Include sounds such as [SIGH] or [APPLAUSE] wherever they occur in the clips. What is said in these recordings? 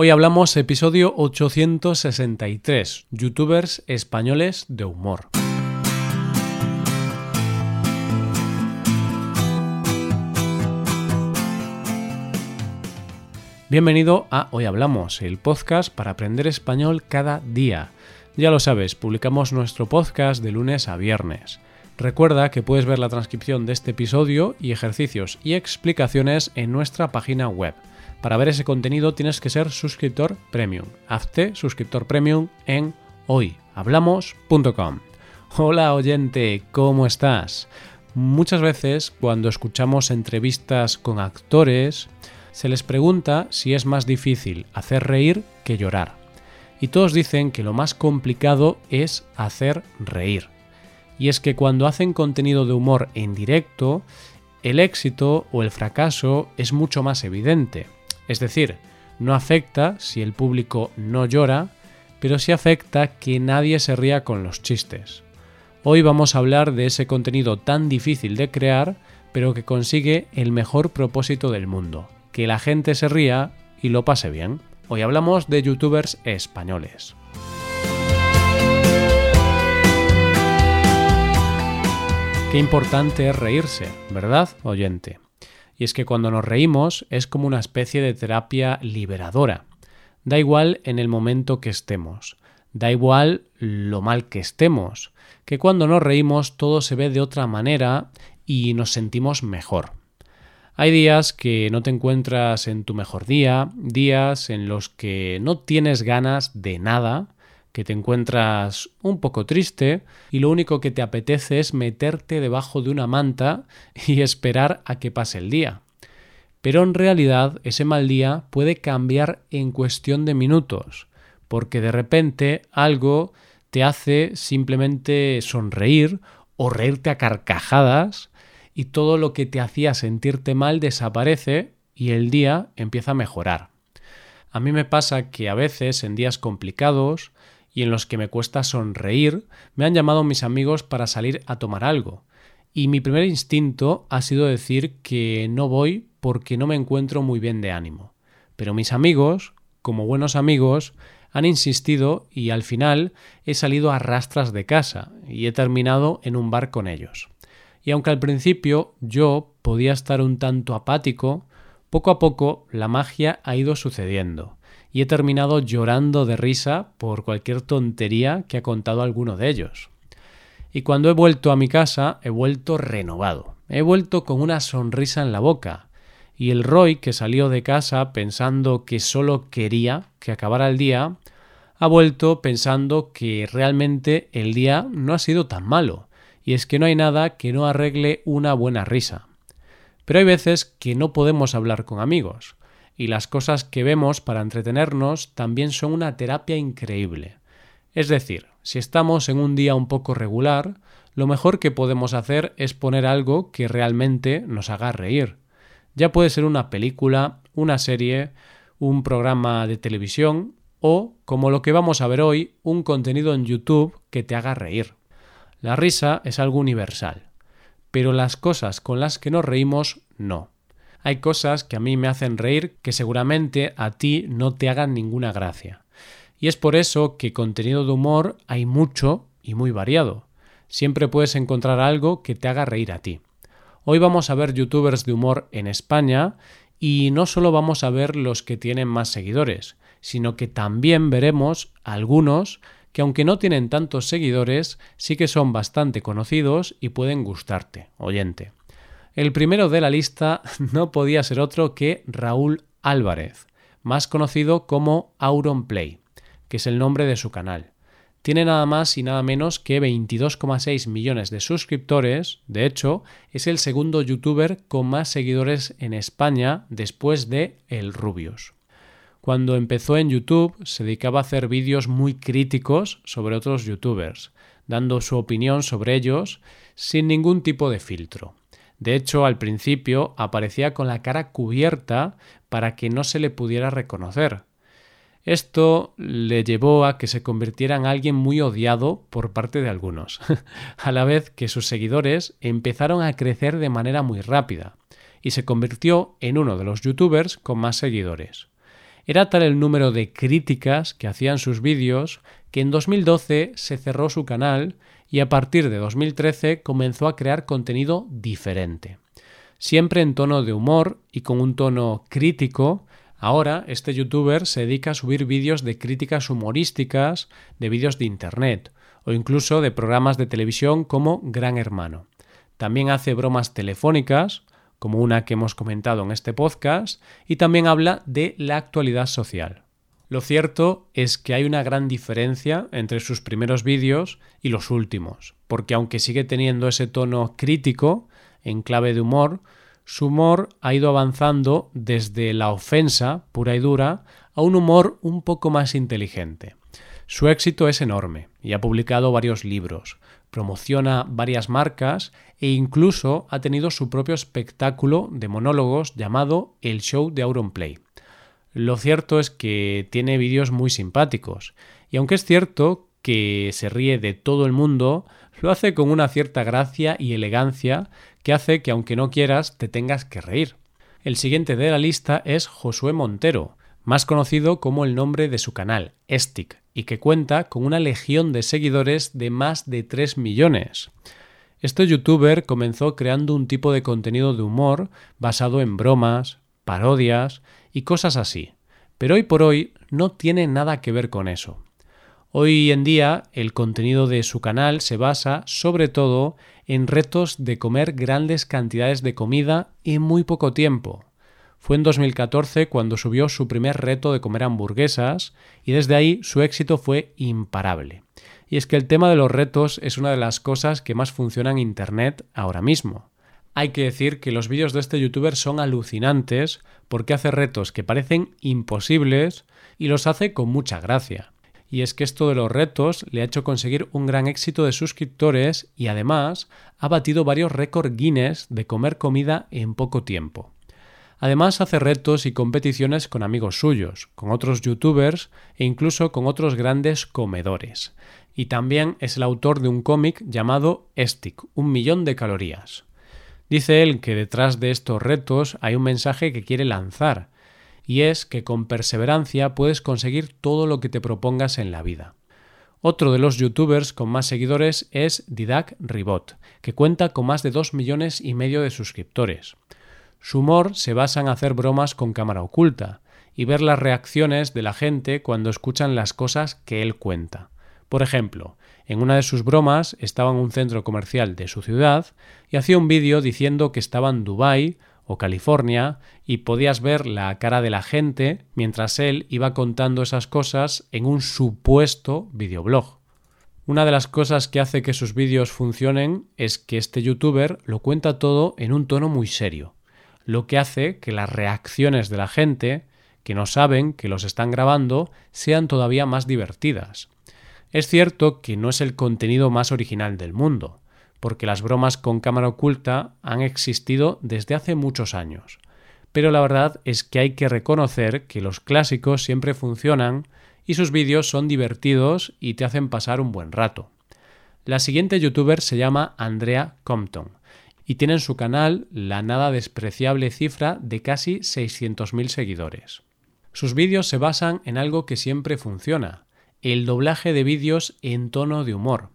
Hoy hablamos episodio 863, youtubers españoles de humor. Bienvenido a Hoy Hablamos, el podcast para aprender español cada día. Ya lo sabes, publicamos nuestro podcast de lunes a viernes. Recuerda que puedes ver la transcripción de este episodio y ejercicios y explicaciones en nuestra página web para ver ese contenido tienes que ser suscriptor premium. Hazte suscriptor premium en hoyhablamos.com. Hola oyente, ¿cómo estás? Muchas veces cuando escuchamos entrevistas con actores, se les pregunta si es más difícil hacer reír que llorar. Y todos dicen que lo más complicado es hacer reír. Y es que cuando hacen contenido de humor en directo, el éxito o el fracaso es mucho más evidente. Es decir, no afecta si el público no llora, pero sí afecta que nadie se ría con los chistes. Hoy vamos a hablar de ese contenido tan difícil de crear, pero que consigue el mejor propósito del mundo, que la gente se ría y lo pase bien. Hoy hablamos de youtubers españoles. Qué importante es reírse, ¿verdad, oyente? Y es que cuando nos reímos es como una especie de terapia liberadora. Da igual en el momento que estemos, da igual lo mal que estemos, que cuando nos reímos todo se ve de otra manera y nos sentimos mejor. Hay días que no te encuentras en tu mejor día, días en los que no tienes ganas de nada, que te encuentras un poco triste y lo único que te apetece es meterte debajo de una manta y esperar a que pase el día. Pero en realidad ese mal día puede cambiar en cuestión de minutos, porque de repente algo te hace simplemente sonreír o reírte a carcajadas y todo lo que te hacía sentirte mal desaparece y el día empieza a mejorar. A mí me pasa que a veces en días complicados y en los que me cuesta sonreír, me han llamado mis amigos para salir a tomar algo. Y mi primer instinto ha sido decir que no voy porque no me encuentro muy bien de ánimo. Pero mis amigos, como buenos amigos, han insistido y al final he salido a rastras de casa y he terminado en un bar con ellos. Y aunque al principio yo podía estar un tanto apático, poco a poco la magia ha ido sucediendo y he terminado llorando de risa por cualquier tontería que ha contado alguno de ellos. Y cuando he vuelto a mi casa he vuelto renovado, he vuelto con una sonrisa en la boca, y el Roy que salió de casa pensando que solo quería que acabara el día, ha vuelto pensando que realmente el día no ha sido tan malo, y es que no hay nada que no arregle una buena risa. Pero hay veces que no podemos hablar con amigos, y las cosas que vemos para entretenernos también son una terapia increíble. Es decir, si estamos en un día un poco regular, lo mejor que podemos hacer es poner algo que realmente nos haga reír. Ya puede ser una película, una serie, un programa de televisión o, como lo que vamos a ver hoy, un contenido en YouTube que te haga reír. La risa es algo universal, pero las cosas con las que nos reímos no hay cosas que a mí me hacen reír que seguramente a ti no te hagan ninguna gracia. Y es por eso que contenido de humor hay mucho y muy variado. Siempre puedes encontrar algo que te haga reír a ti. Hoy vamos a ver youtubers de humor en España y no solo vamos a ver los que tienen más seguidores, sino que también veremos algunos que aunque no tienen tantos seguidores, sí que son bastante conocidos y pueden gustarte, oyente. El primero de la lista [LAUGHS] no podía ser otro que Raúl Álvarez, más conocido como Auronplay, que es el nombre de su canal. Tiene nada más y nada menos que 22,6 millones de suscriptores, de hecho, es el segundo youtuber con más seguidores en España después de El Rubius. Cuando empezó en YouTube se dedicaba a hacer vídeos muy críticos sobre otros youtubers, dando su opinión sobre ellos sin ningún tipo de filtro. De hecho, al principio aparecía con la cara cubierta para que no se le pudiera reconocer. Esto le llevó a que se convirtiera en alguien muy odiado por parte de algunos, [LAUGHS] a la vez que sus seguidores empezaron a crecer de manera muy rápida, y se convirtió en uno de los youtubers con más seguidores. Era tal el número de críticas que hacían sus vídeos que en 2012 se cerró su canal y a partir de 2013 comenzó a crear contenido diferente. Siempre en tono de humor y con un tono crítico, ahora este youtuber se dedica a subir vídeos de críticas humorísticas de vídeos de internet o incluso de programas de televisión como Gran Hermano. También hace bromas telefónicas, como una que hemos comentado en este podcast, y también habla de la actualidad social. Lo cierto es que hay una gran diferencia entre sus primeros vídeos y los últimos, porque aunque sigue teniendo ese tono crítico, en clave de humor, su humor ha ido avanzando desde la ofensa pura y dura a un humor un poco más inteligente. Su éxito es enorme y ha publicado varios libros, promociona varias marcas e incluso ha tenido su propio espectáculo de monólogos llamado El Show de Auronplay. Lo cierto es que tiene vídeos muy simpáticos, y aunque es cierto que se ríe de todo el mundo, lo hace con una cierta gracia y elegancia que hace que aunque no quieras te tengas que reír. El siguiente de la lista es Josué Montero, más conocido como el nombre de su canal, Estic, y que cuenta con una legión de seguidores de más de 3 millones. Este youtuber comenzó creando un tipo de contenido de humor basado en bromas, parodias y cosas así. Pero hoy por hoy no tiene nada que ver con eso. Hoy en día el contenido de su canal se basa sobre todo en retos de comer grandes cantidades de comida en muy poco tiempo. Fue en 2014 cuando subió su primer reto de comer hamburguesas y desde ahí su éxito fue imparable. Y es que el tema de los retos es una de las cosas que más funciona en Internet ahora mismo. Hay que decir que los vídeos de este youtuber son alucinantes porque hace retos que parecen imposibles y los hace con mucha gracia. Y es que esto de los retos le ha hecho conseguir un gran éxito de suscriptores y además ha batido varios récords Guinness de comer comida en poco tiempo. Además hace retos y competiciones con amigos suyos, con otros youtubers e incluso con otros grandes comedores. Y también es el autor de un cómic llamado Estic, un millón de calorías. Dice él que detrás de estos retos hay un mensaje que quiere lanzar, y es que con perseverancia puedes conseguir todo lo que te propongas en la vida. Otro de los youtubers con más seguidores es Didac Ribot, que cuenta con más de 2 millones y medio de suscriptores. Su humor se basa en hacer bromas con cámara oculta y ver las reacciones de la gente cuando escuchan las cosas que él cuenta. Por ejemplo, en una de sus bromas estaba en un centro comercial de su ciudad y hacía un vídeo diciendo que estaba en Dubái o California y podías ver la cara de la gente mientras él iba contando esas cosas en un supuesto videoblog. Una de las cosas que hace que sus vídeos funcionen es que este youtuber lo cuenta todo en un tono muy serio, lo que hace que las reacciones de la gente, que no saben que los están grabando, sean todavía más divertidas. Es cierto que no es el contenido más original del mundo, porque las bromas con cámara oculta han existido desde hace muchos años. Pero la verdad es que hay que reconocer que los clásicos siempre funcionan y sus vídeos son divertidos y te hacen pasar un buen rato. La siguiente youtuber se llama Andrea Compton y tiene en su canal la nada despreciable cifra de casi 600.000 seguidores. Sus vídeos se basan en algo que siempre funciona, el doblaje de vídeos en tono de humor.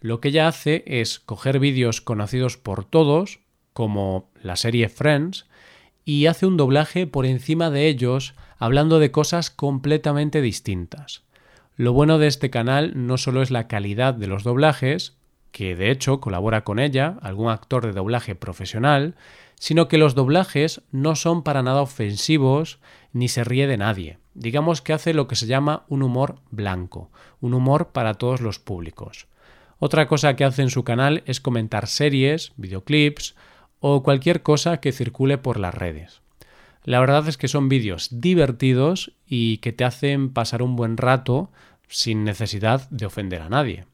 Lo que ella hace es coger vídeos conocidos por todos, como la serie Friends, y hace un doblaje por encima de ellos hablando de cosas completamente distintas. Lo bueno de este canal no solo es la calidad de los doblajes, que de hecho colabora con ella algún actor de doblaje profesional, sino que los doblajes no son para nada ofensivos ni se ríe de nadie. Digamos que hace lo que se llama un humor blanco, un humor para todos los públicos. Otra cosa que hace en su canal es comentar series, videoclips o cualquier cosa que circule por las redes. La verdad es que son vídeos divertidos y que te hacen pasar un buen rato sin necesidad de ofender a nadie.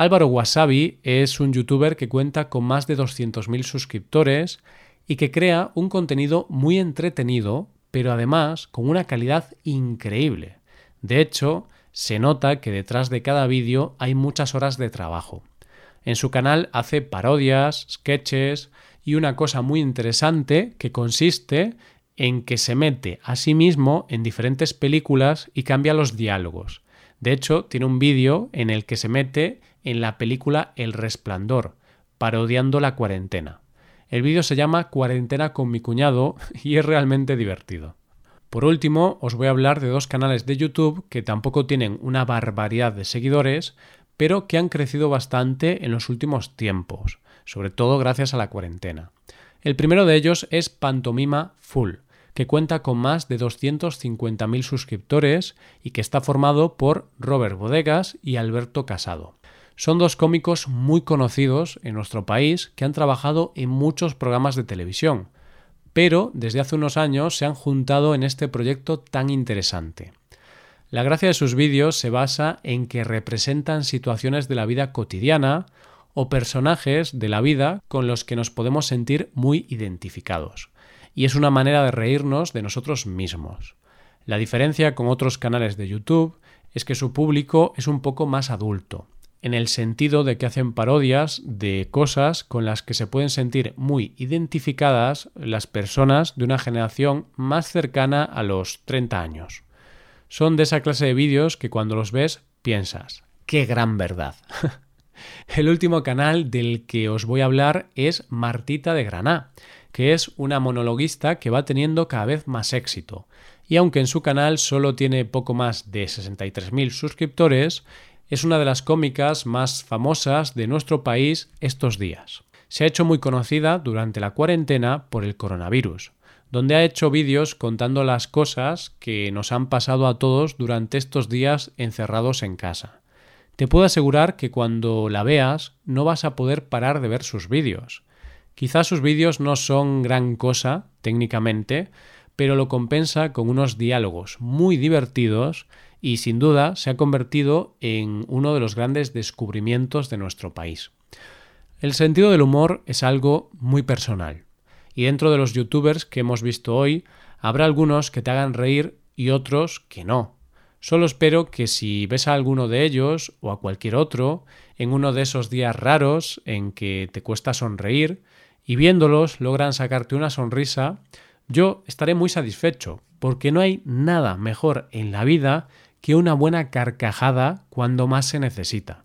Álvaro Wasabi es un youtuber que cuenta con más de 200.000 suscriptores y que crea un contenido muy entretenido, pero además con una calidad increíble. De hecho, se nota que detrás de cada vídeo hay muchas horas de trabajo. En su canal hace parodias, sketches y una cosa muy interesante que consiste en que se mete a sí mismo en diferentes películas y cambia los diálogos. De hecho, tiene un vídeo en el que se mete en la película El Resplandor, parodiando la cuarentena. El vídeo se llama Cuarentena con mi cuñado [LAUGHS] y es realmente divertido. Por último, os voy a hablar de dos canales de YouTube que tampoco tienen una barbaridad de seguidores, pero que han crecido bastante en los últimos tiempos, sobre todo gracias a la cuarentena. El primero de ellos es Pantomima Full, que cuenta con más de 250.000 suscriptores y que está formado por Robert Bodegas y Alberto Casado. Son dos cómicos muy conocidos en nuestro país que han trabajado en muchos programas de televisión, pero desde hace unos años se han juntado en este proyecto tan interesante. La gracia de sus vídeos se basa en que representan situaciones de la vida cotidiana o personajes de la vida con los que nos podemos sentir muy identificados. Y es una manera de reírnos de nosotros mismos. La diferencia con otros canales de YouTube es que su público es un poco más adulto, en el sentido de que hacen parodias de cosas con las que se pueden sentir muy identificadas las personas de una generación más cercana a los 30 años. Son de esa clase de vídeos que cuando los ves piensas, qué gran verdad. [LAUGHS] [LAUGHS] el último canal del que os voy a hablar es Martita de Graná, que es una monologuista que va teniendo cada vez más éxito. Y aunque en su canal solo tiene poco más de 63.000 suscriptores, es una de las cómicas más famosas de nuestro país estos días. Se ha hecho muy conocida durante la cuarentena por el coronavirus, donde ha hecho vídeos contando las cosas que nos han pasado a todos durante estos días encerrados en casa. Te puedo asegurar que cuando la veas no vas a poder parar de ver sus vídeos. Quizás sus vídeos no son gran cosa técnicamente, pero lo compensa con unos diálogos muy divertidos y sin duda se ha convertido en uno de los grandes descubrimientos de nuestro país. El sentido del humor es algo muy personal y dentro de los youtubers que hemos visto hoy habrá algunos que te hagan reír y otros que no. Solo espero que si ves a alguno de ellos o a cualquier otro en uno de esos días raros en que te cuesta sonreír y viéndolos logran sacarte una sonrisa, yo estaré muy satisfecho, porque no hay nada mejor en la vida que una buena carcajada cuando más se necesita.